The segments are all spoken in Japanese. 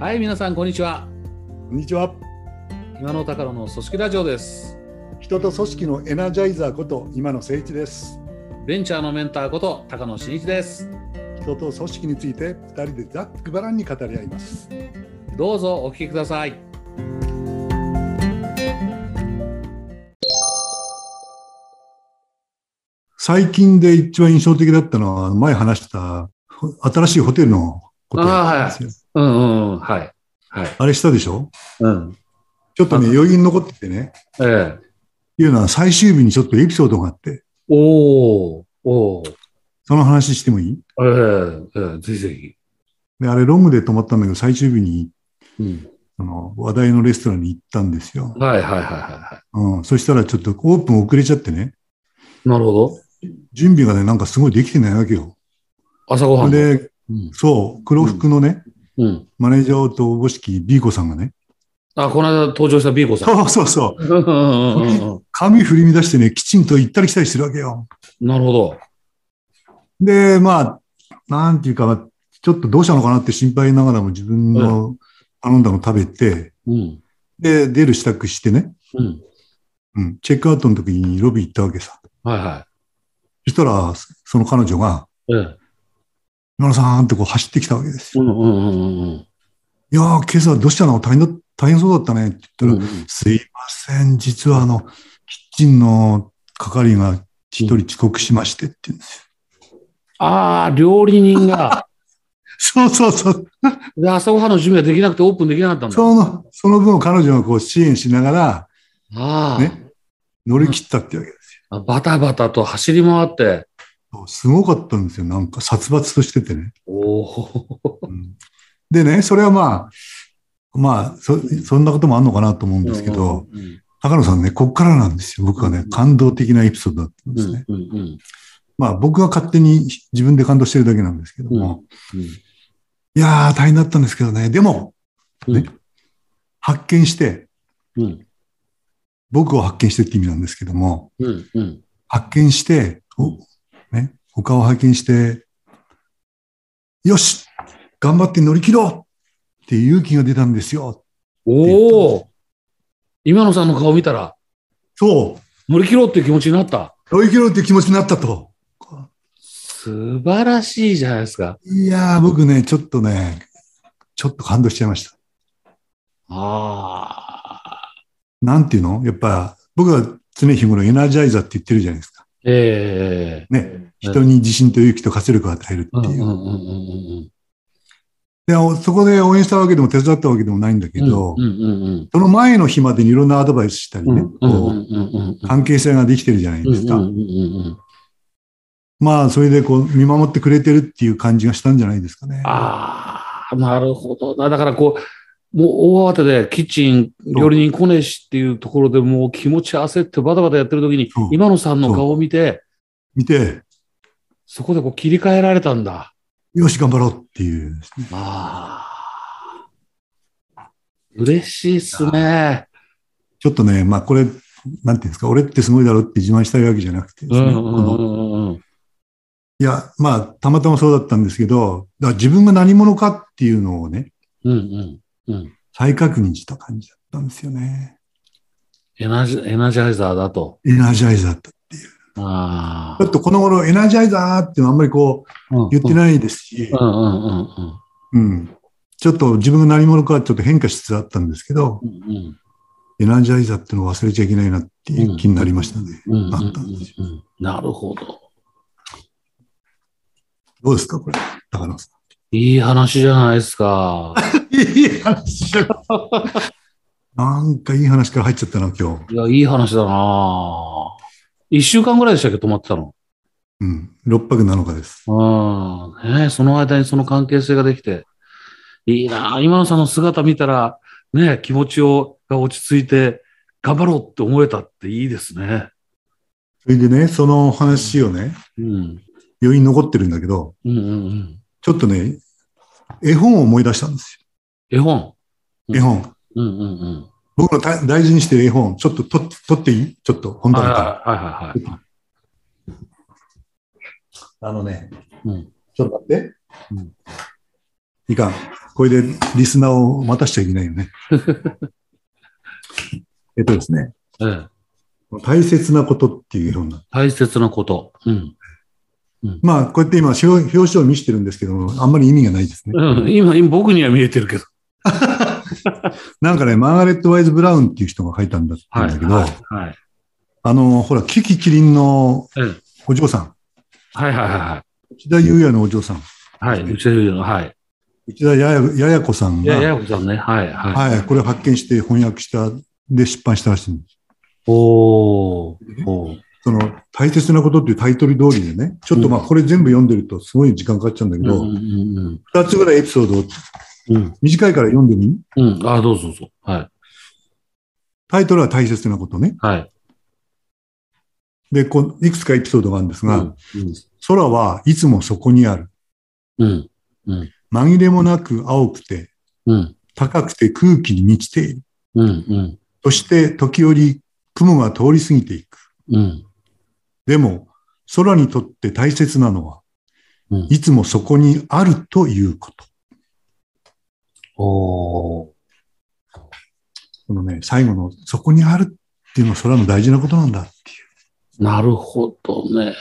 はい、皆さん、こんにちは。こんにちは。今の高野の組織ラジオです。人と組織のエナジャイザーこと今野誠一です。ベンチャーのメンターこと高野真一です。人と組織について二人でざっくばらんに語り合います。どうぞお聞きください。最近で一番印象的だったのは前話したほ新しいホテルのことなんですよ。うんうんうん、はい。はい。あれしたでしょ？うん。ちょっとね余韻残っててね。ええいうのは最終日にちょっとエピソードがあって、おーおーその話してもいい？ええええぜひぜひ。であれロングで泊まったんだけど最終日にうん。あの話題のレストランに行ったんですよ。はいはいはいはいはうん、そしたらちょっとオープン遅れちゃってね。い。なるほど。準備がね、なんかすごいできてないわけよ。朝ごはんの。で、うん。そう、黒服のね、うん。マネージャーとおぼしき B 子さんがね、あ、この間登場した B 子さん。そうそうそう、うんうんうんうん髪振り乱してね、きちんと行ったり来たりしてるわけよ。なるほど。で、まあ、なんていうか、まあちょっとどうしたのかなって心配ながらも自分の頼んだの食べて、うん。で、出る支度してね、うん。うん、チェックアウトの時にロビー行ったわけさ。はいはそしたら、その彼女が、い。ええ。今野さんってこう走ってきたわけですよ。うんうんうんうんいやー、今朝どうしたの？大変だ、大変そうだったねって言ったら、うん。すいません、実はあの、キッチンの係が一人遅刻しましてって言うんですよ。ああ、料理人が、そうそうそう。で朝ごはんの準備ができなくてオープンできなかったんだ。その、その分を彼女がこう支援しながらああ、ね乗り切ったってわけですあバタバタと走り回って、よ。すごかったんですよ。なんか殺伐としててね。でね、それはまあ、まあそ、そんなこともあるのかなと思うんですけど、うん高野さんね、こっからなんですよ。僕はね、感動的なエピソードだったんですね。うんうんまあ、僕が勝手に自分で感動してるだけなんですけども、うんいやー、大変だったんですけどね。でも、うんね発見して、うん僕を発見してって意味なんですけども、うんうん発見して、おね、他を発見して、よし頑張って乗り切ろうって勇気が出たんですよ。おお、今野さんの顔見たらそ乗り切ろうっていう気持ちになった。う乗り切ろうっていう気持ちになったと。素晴らしいじゃないですか。いやー、僕ね、ちょっとね、ちょっと感動しちゃいました。ああ、なんていうの？やっぱ、僕は常日頃エナジャイザーって言ってるじゃないですか。ええね。人に自信と勇気と活力を与えるっていう。でそこで応援したわけでも手伝ったわけでもないんだけうんど、その前の日までにいろんなアドバイスしたりね、関係性ができてるじゃないですか。まあ、それでこう見守ってくれてるっていう感じがしたんじゃないですかね。ああ、なるほどな。だからこう、もう大慌てでキッチン、料理人来ねえしっていうところでもう気持ち焦ってバタバタやってる時に今野さんの顔を見て、見て、そこでこう切り替えられたんだ。よし、頑張ろうっていうね。ああ。嬉しいっすね。ちょっとね、まあこれ、なんていうんですか、俺ってすごいだろうって自慢したいわけじゃなくてですね。いや、まあ、たまたまそうだったんですけど、だ自分が何者かっていうのをね、うんうんうん。再確認した感じだったんですよね。エナジエナジャイザーだと。エナジャイザーって。あちょっとこの頃エナジャイザーってあんまりこうあ。言ってい。ないですし、うんうんうんうん。うん。ちょっと自分が何者かはちょっと変化しつつあったんですけど、うんエナジャイザーっていうのを忘れちゃいけないなっていう気になりましたね。うんうんうんなるほど。どうですか、これ。高野さいい話じゃないですか。ん。いい話だ なんかいい話から入っちゃったな、今日。いや、いい話だな一週間ぐらいでしたっけ、泊まってたの？うん。6泊7日です。うん。ねその間にその関係性ができて。いいな今野さんの姿見たら、ね気持ちを、が落ち着いて、頑張ろうって思えたっていいですね。それでね、その話をね、うん。余韻残ってるんだけど、うんうんうん。ちょっとね、絵本を思い出したんです絵本？よ。絵本。うんうんうん。僕の大大事にしてる絵本、ちょっと取って取っていい？ちょっと本はい棚から。はいはいはいはい。あのね、うん。ちょっと待って。うんいかん。これでリスナーを待たしちゃいけないよね。えっとですね、ええ。大切なことっていうような。大切なこと。うん。まあ、こうやって今、表表紙を見せてるんですけども、あんまり意味がないですね。うん、今、今僕には見えてるけど。なんかね、マーガレット・ワイズ・ブラウンっていう人が書いたんだって言うんだけど、はい。はい。あの、ほら、キキキリンのええお嬢さん、はいはいは内田裕也のお嬢さん、い。はい。うちで言うの、はい。内田やややや子さんが、ややこさんね。はいはい。はい、これを発見して翻訳した、で出版したらしいんです。おー。おーその、大切なことっていうタイトル通りでね、ちょっとまあ、これ全部読んでるとすごい時間かかっちゃうんだけど、うんうん二つぐらいエピソードを、うん。うん。短いから読んでみ？うん。あ、どうぞどうぞ。はい。タイトルは大切なことね。はい。で、こういくつかエピソードがあるんですが、うん。空はいつもそこにある。うん。紛れもなく青くて、うん。高くて空気に満ちている。うん。うん。そして時折雲が通り過ぎていく。うん。でも、空にとって大切なのは、うん。いつもそこにあるということ。おー。このね、最後のそこにあるっていうのは空の大事なことなんだっていなるほどね。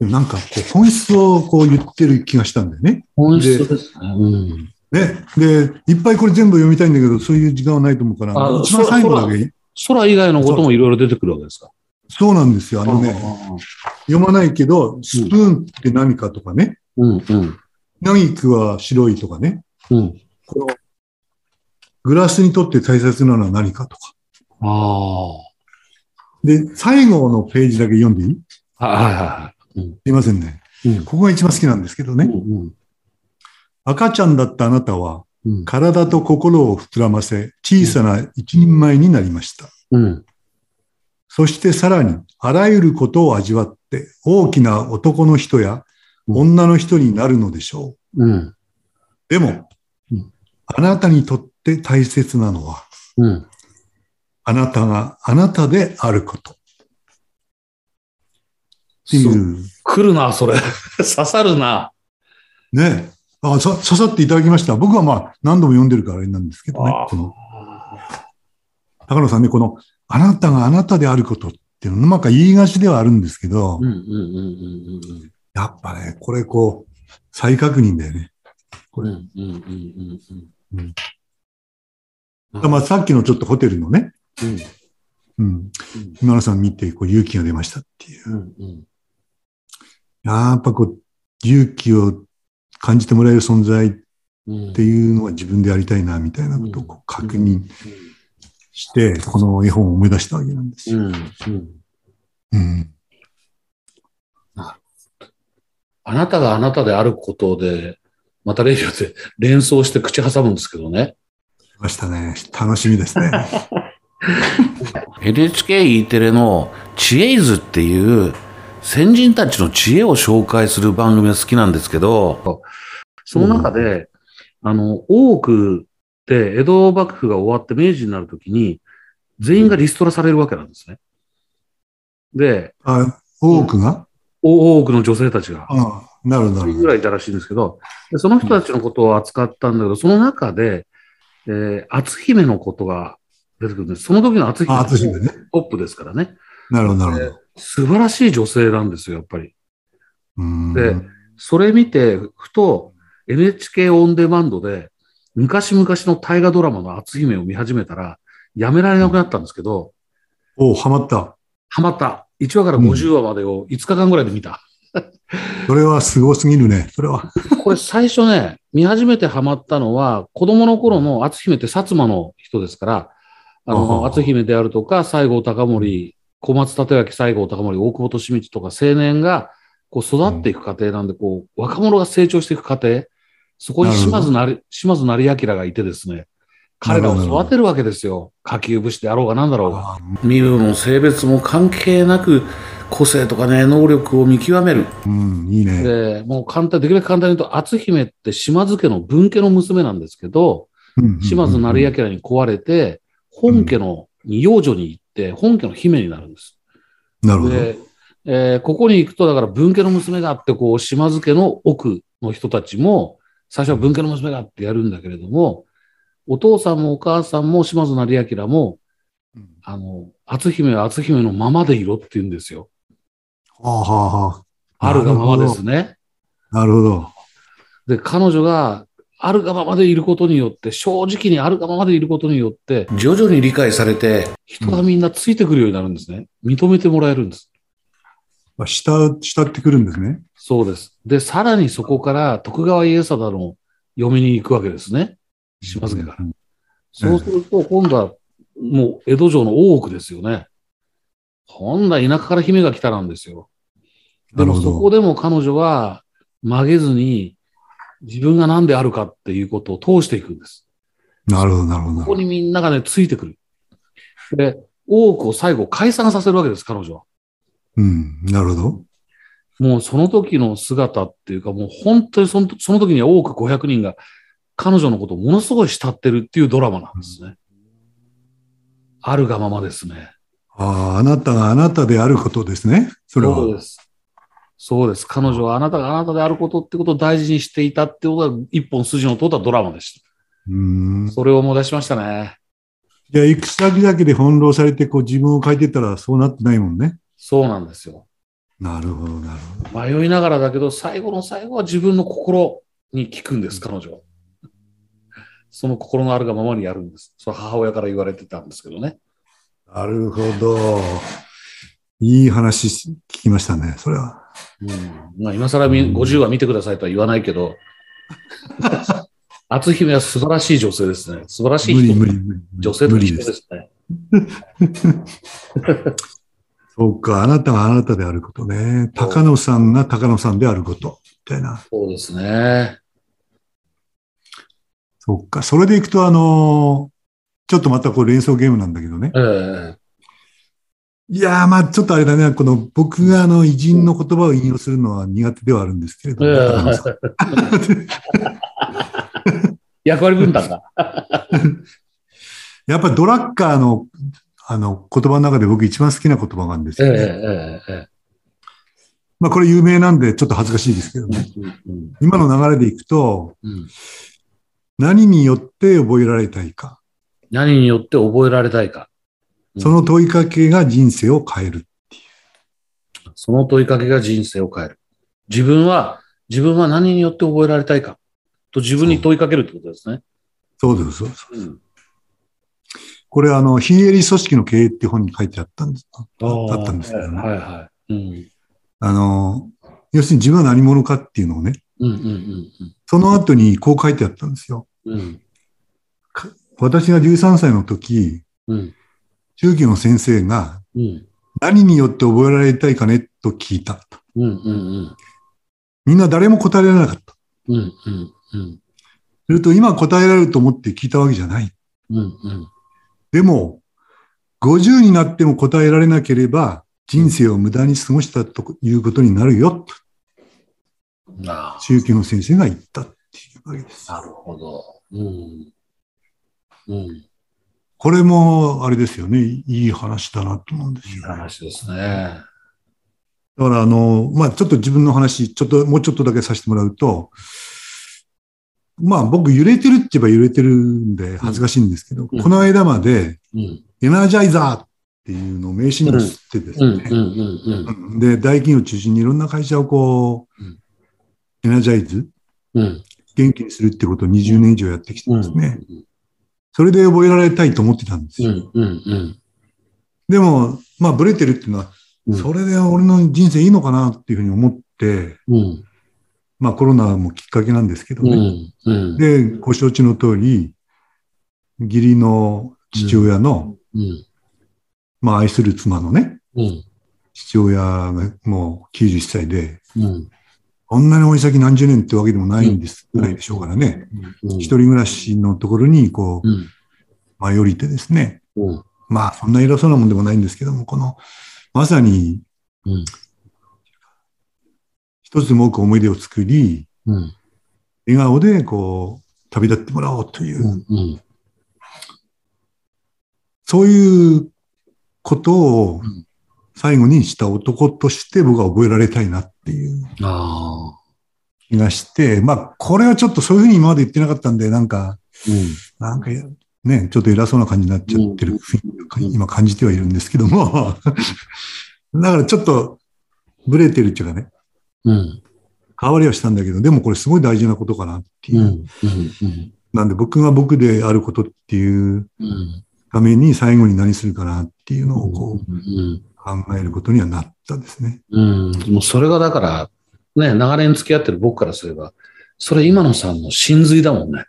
う。なんかこう本質をこう言ってる気がしたんだよね。本質ですね。うん。ね。で、いっぱいこれ全部読みたいんだけど、そういう時間はないと思うから、あ一番最後だけ。空以外のこともいろいろ出てくるわけですか？そうなんですよ。あのね、読まないけど、スプーンって何かとかね、うん。うん。ナギクは白いとかね、うん。このグラスにとって大切なのは何かとか。あで、最後のページだけ読んでいい？あ。はいはいはい。うん。すいませんね。うん。ここが一番好きなんですけどね。うん。赤ちゃんだったあなたは、うん。体と心を膨らませ、小さな一人前になりました。うん。そしてさらに、あらゆることを味わって、大きな男の人や女の人になるのでしょう。うん。でもうん、あなたにとって大切なのは、うん。あなたがあなたであること。っていう。来るな、それ。刺さるな。ね。あ、さ、刺さっていただきました。僕はまあ、何度も読んでるからあれなんですけどねあ。この、高野さんね、この、あなたがあなたであることっていうの、なんか言いがちではあるんですけど、うんうんうんうんやっぱね、これこう、再確認だよね。うん。うんうんうんうんうん。まあ、さっきのちょっとホテルのね、うんうん。今野さん見て、こう、勇気が出ましたっていう。うんうんやっぱこう、勇気を感じてもらえる存在っうん。ていうのは自分でやりたいな、みたいなことをこう確認して、この絵本を思い出したわけなんですよ。うんうん。うん。あなたがあなたであることで、またレディオで連想して口挟むんですけどね。ましたね。楽しみですね。NHKE テレの知恵図っていう先人たちの知恵を紹介する番組が好きなんですけど、その中で、あの、多く江戸幕府が終わって明治になるときに、全員がリストラされるわけなんですね。で、あ多くが、お多くの女性たちが。ああなるほど。ぐらいいたらしいんですけど、でその人たちのことを扱ったんだけど、その中で、えー、篤姫のことが出てくるんです。その時の篤姫あ、はあつ姫ね。トップですからね。なるほど、なるほど。素晴らしい女性なんですよ、やっぱり。でそれ見て、ふと NHK オンデマンドで、昔々の大河ドラマの篤姫を見始めたら、やめられなくなったんですけど、おハマった。ハマった。1話から50話までを5日間ぐらいで見た。それはすごすぎるね。それは。これ最初ね、見始めてハマったのは、子供の頃の篤姫って薩摩の人ですから、あの、篤姫であるとか、西郷隆盛、小松立脇、西郷隆盛、大久保利通とか青年が、こう育っていく過程なんで、こう、若者が成長していく過程、そこに島津なり、島津成明がいてですね、彼らを育てるわけですよ。下級武士であろうが何だろうが。あ身分も性別も関係なく、個性とかね、能力を見極める。うん、いいね。で、もう簡単、できるだけ簡単に言うと、篤姫って島津家の分家の娘なんですけど、うん島津成明に壊れて、本家の、に養女に行って、本家の姫になるんです。なるほど。で、えーここに行くと、だから分家の娘があって、こう、島津家の奥の人たちも、最初は文家の娘がってやるんだけれども、お父さんもお母さんも島津成明も、うんあの、篤姫は篤姫のままでいろって言うんですよ。はあはあはあるがままですね。あ。なるほど。で、彼女があるがままでいることによって、正直にあるがままでいることによって、徐々に理解されて、人がみんなついてくるようになるんですね。認めてもらえるんです。まあ、慕う、慕ってくるんですね。そうです。で、さらにそこから徳川家定の嫁に行くわけですね。島津家から。うんそうすると、今度はもう江戸城の大奥ですよね。今度は田舎から姫が来たなんですよ。でもそこでも彼女は曲げずに自分が何であるかっていうことを通していくんです。なるほど、なるほど。ここにみんながね、ついてくる。で、大奥を最後解散させるわけです、彼女は。うん、なるほど。もうその時の姿っていうか、もう本当にそのその時には多く500人が彼女のことをものすごい慕ってるっていうドラマなんですね。あるがままですね。ああ、あなたがあなたであることですね。それは。そうです。そうです。彼女はあなたがあなたであることってことを大事にしていたってことが一本筋の通ったドラマでした。うーん。それを思い出しましたね。じゃあ、行く先だけで翻弄されて、こう自分を変えてたらそうなってないもんね。そうなんですよ。なるほど、なるほど。迷いながらだけど、最後の最後は自分の心に聞くんです、彼女は。その心のあるがままにやるんです。それ母親から言われてたんですけどね。なるほど。いい話聞きましたね、それは。うん。まあ、今更み50話見てくださいとは言わないけど、篤姫は素晴らしい女性ですね。素晴らしい無理人。女性と一緒無理で。すね。そうか、あなたがあなたであることね。高野さんが高野さんであること。みたいな。そうですね。そうか。それでいくと、あのちょっとまたこう連想ゲームなんだけどね。ええいやー、まあちょっとあれだね。この僕があの偉人の言葉を引用するのは苦手ではあるんですけれども。役割分担が。やっぱりドラッカーのあの言葉の中で僕一番好きな言葉があるんですええよね。えええまあこれ有名なんでちょっと恥ずかしいですけどえね。うん今の流れでいくと、うん何によって覚えられたいか。何によって覚えられたいか。うんその問いかけが人生を変える。その問いかけが人生を変える。自分は、自分は何によって覚えられたいかと自分に問いかけるってことですね。そうです、そうです。うんこれあの、非営利組織の経営って本に書いてあったんです。あったんですけどね。はいはい。うん。あの、要するに自分は何者かっていうのをね、うんうんうんその後にこう書いてあったんですよ。うん。うん。私が13歳の時、うん。中級の先生がうん。何によって覚えられたいかねと聞いた。うんうんうん。みんな誰も答えられなかった。うんうんうん。すると今答えられると思って聞いたわけじゃない。うんうん。でも、50になっても答えられなければ人生を無駄に過ごしたということになるよ、とああ、中級の先生が言ったっていうわけです。なるほど。うん。うん。これも、あれですよね。いい話だなと思うんですいいよ。話ですね。だから、あの、まあ、ちょっと自分の話、ちょっと、もうちょっとだけさせてもらうと、まあ、僕、揺れてるって言えば揺れてるんで恥ずかしいんですけど、うんこの間まで、うん。エナジャイザーっていうのを名刺にも吸ってですね、で、大企業を中心にいろんな会社をこう、うんエナジャイズ、うん。うん。元気にするってことを20年以上やってきてうんですね、それで覚えられたいと思ってたんですよ。でも、まあ、ブレてるっていうのは、うんそれで俺の人生いいのかなっていうふうに思って、うん。まあ、コロナもきっかけなんですけどうね。ん。うん。で、ご承知の通り、義理の父親の、うん。まあ、愛する妻のね、うん。父親がもう91歳で、うん。こんなに追い先何十年ってわけでもないんです、ないでしょうからね。うん。一人暮らしのところに、こう、うん。舞い降りてですね。うん。まあ、そんな偉そうなもんでもないんですけども、この、まさにうん。一つでも多く思い出を作り、うん。笑顔で、こう、旅立ってもらおうという、うん。そういうことをうん最後にした男として僕は覚えられたいなっていう。気がして、まあ、これはちょっとそういうふうに今まで言ってなかったんで、なんか、うん。なんか、ね、ちょっと偉そうな感じになっちゃってる雰囲気を今感じてはいるんですけども、だからちょっと、ブレてるっていうかね、うん。変わりはしたんだけど、でもこれすごい大事なことかなっていう。うん。うん。なんで僕が僕であることっていううん。ために最後に何するかなっていうのをこうん。う考えることにはなったですね。うん。もうそれがだから、ね、長年付き合ってる僕からすれば、それ今野さんの真髄だもんね。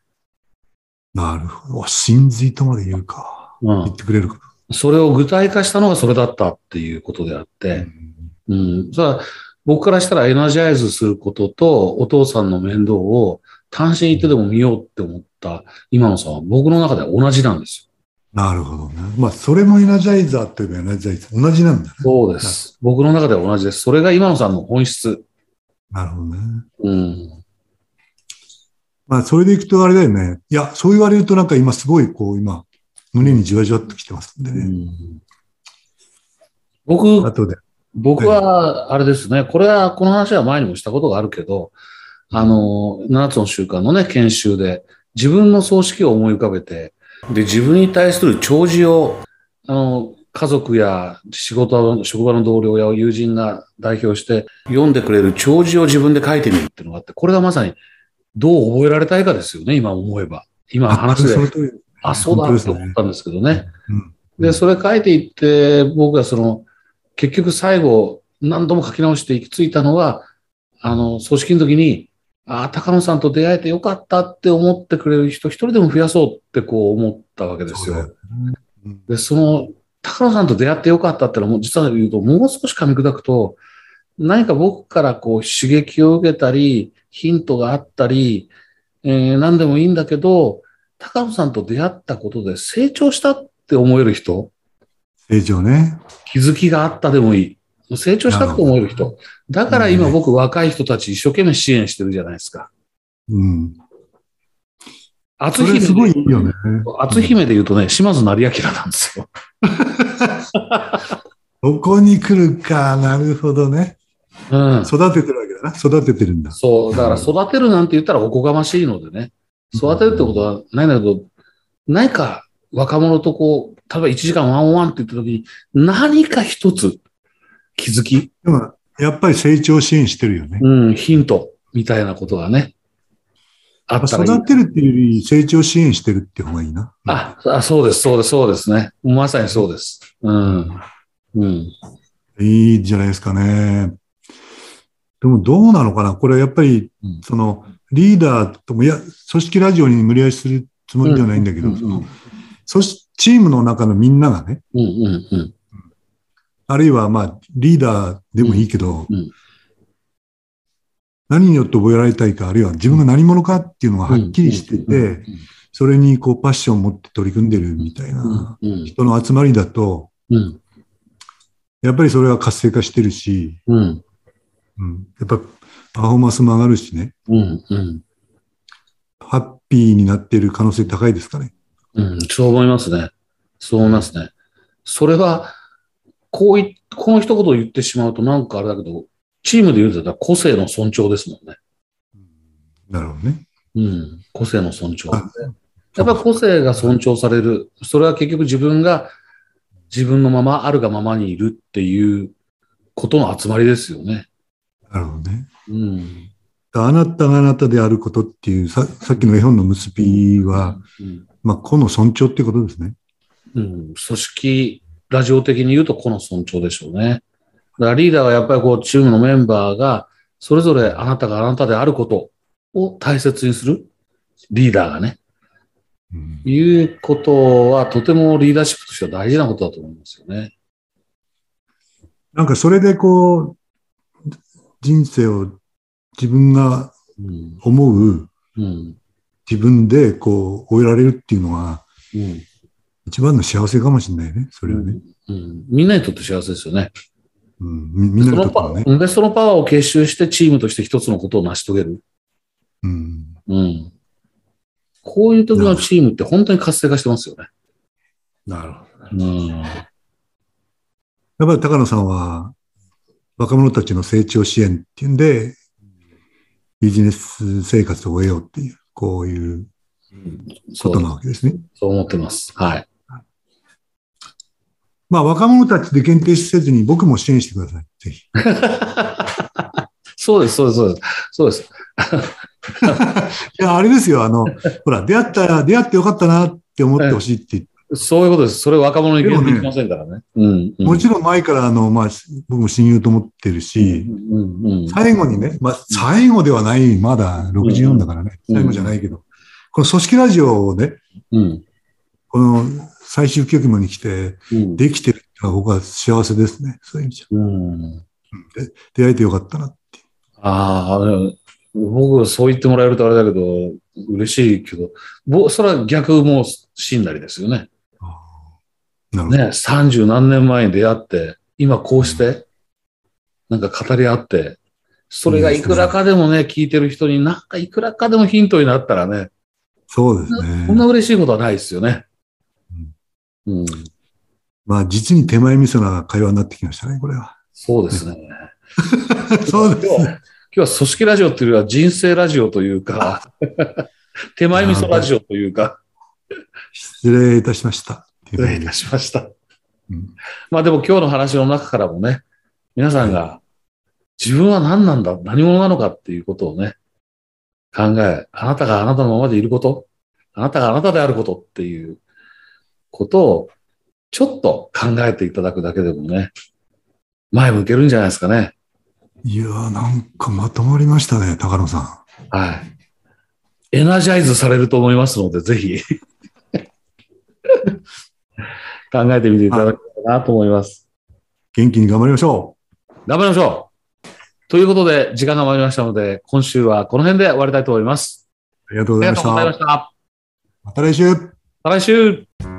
なるほど。お真髄とまで言うか。うん言っ。てくれるか。それを具体化したのがそれだったっていうことであって、うん。それは僕からしたらエナジャイズすることとお父さんの面倒を単身行ってでも見ようって思った今野さんは僕の中では同じなんですよ。なるほどね。まあ、それもエナジャイザーといえばエナジャイザー。同じなんだね。そうです。僕の中では同じです。それが今野さんの本質。なるほどね。うん。まあ、それでいくとあれだよね。いや、そう言われるとなんか今すごいこう、今、胸にじわじわっときてますんでね。うん僕、後で。僕は、あれですね、これは、この話は前にもしたことがあるけど、あの、7つの習慣のね、研修で、自分の葬式を思い浮かべて、で、自分に対する弔辞を、あの、家族や仕事、職場の同僚や友人が代表して読んでくれる弔辞を自分で書いてみるっていうのがあって、これがまさにどう覚えられたいかですよね、今思えば。今話で、あ、そうだって思ったんですけどね。うん。で、それ書いていって、僕がその、結局最後、何度も書き直して行き着いたのは、あの、組織の時に、ああ、高野さんと出会えてよかったって思ってくれる人一人でも増やそうってこう思ったわけですよ。そで、その、高野さんと出会ってよかったってのは、もう実は言うと、もう少し噛み砕くと、何か僕からこう刺激を受けたり、ヒントがあったり、えー何でもいいんだけど、高野さんと出会ったことで成長したって思える人、成長ね。気づきがあったでもいい。成長したって思える人。だから今うん僕若い人たち一生懸命支援してるじゃないですか。うん。厚それすごいいいよね。厚姫で言うとね、島津成明なんですよ。ここに来るか。なるほどね。うん。育ててるわけだな。育ててるんだ。そう、だから育てるなんて言ったらおこがましいのでね。育てるってことはないんだけど、何か若者とこう、例えば1時間ワンワンって言った時に、何か一つ気づき、でも、やっぱり成長支援してるよね。うん、ヒントみたいなことがね、あったら。育てるっていうより成長支援してるって方がいいな。あ、あそうです、そうです、そうですね。まさにそうです。うん。うん。いいじゃないですかね。でもどうなのかな？これやっぱりうん、その、リーダーとも、いや、組織ラジオに無理やりするつもりではないんだけど、うんうんうんそしチームの中のみんながね、うんうんうん。あるいはまあ、リーダーでもいいけど、うんうん。何によって覚えられたいか、あるいは自分が何者かっていうのがはっきりしてて、それにこうパッションを持って取り組んでるみたいなうん人の集まりだと、うん。やっぱりそれは活性化してるし、うん。うん、やっぱパフォーマンスも上がるしね、うんうん。ハッピーになっている可能性高いですかね。うん、そう思いますね。そう思いますね。それは、こうい、この一言を言ってしまうとなんかあれだけど、チームで言うと個性の尊重ですもんね。なるほどね。うん、個性の尊重。あやっぱり個性が尊重される。それは結局自分が自分のままあるがままにいるっていうことの集まりですよね。なるほどね。うん。あなたがあなたであることっていう、ささっきの絵本の結びは、うん、まあ、個の尊重っていうことですね。うん、組織、ラジオ的に言うとこの尊重でしょうね。だからリーダーはやっぱりこうチームのメンバーがそれぞれあなたがあなたであることを大切にするリーダーがね、うんいうことはとてもリーダーシップとしては大事なことだと思いますよね。なんかそれでこう、人生を自分がうん。思ううん。自分でこう終えられるっていうのがうん。一番の幸せかもしれないね。それはね。うん。みんなにとって幸せですよね。うん、みみんなにとってもね。で、そのパワーを結集してチームとして一つのことを成し遂げる。うん。うん。こういう時のチームって本当に活性化してますよね。なるほど。うん。やっぱり高野さんは若者たちの成長支援っていうんで、ビジネス生活を終えようっていう、こういうことなわけですね。そう思ってます。はい。まあ、若者たちで限定せずに僕も支援してください。ぜひ。そうです、そうです、そうです。そうです。いや、あれですよ。あの、ほら、出会った、出会ってよかったなって思ってほしいって言って、そういうことです。それ若者に限定できませんからね。うん。うんもちろん前から、あの、まあ、僕も親友と思ってるし、うんうん最後にね、まあ、最後ではない、まだ64だからね、うん最後じゃないけど、この組織ラジオをね、うんこの最終局面に来て、うんできてるっていうのは僕は幸せですね。そういう意味じゃ。うんで出会えてよかったなっていう。ああ、僕、そう言ってもらえるとあれだけど、嬉しいけど、ぼそれは逆も死んだりですよね。ね、三十何年前に出会って、今こうして、なんか語り合って、それがいくらかでもね、聞いてる人になんかいくらかでもヒントになったらね、そうですね。こんな嬉しいことはないですよね。うん、まあ、実に手前味噌な会話になってきましたね、これは。そうですね。そうです今日は今日は組織ラジオっていうよりは人生ラジオというか、手前味噌ラジオというか、失礼いたしました。失礼いたしました。うんまあでも今日の話の中からもね、皆さんが自分は何なんだ、何者なのかっていうことをね、考え、あなたがあなたのままでいること、あなたがあなたであることっていうことをちょっと考えていただくだけでもね、前向けるんじゃないですかね。いやー、なんかまとまりましたね、高野さはい。エナジャイズされると思いますので、ぜひ考えてみていただけたらなと思います。ん。元気に頑張りましょ頑張りましょうということで、時間が参りましたので、今週はこの辺で終わりたいと思います。う。ありがとうございました。がとうございました。また来週また来週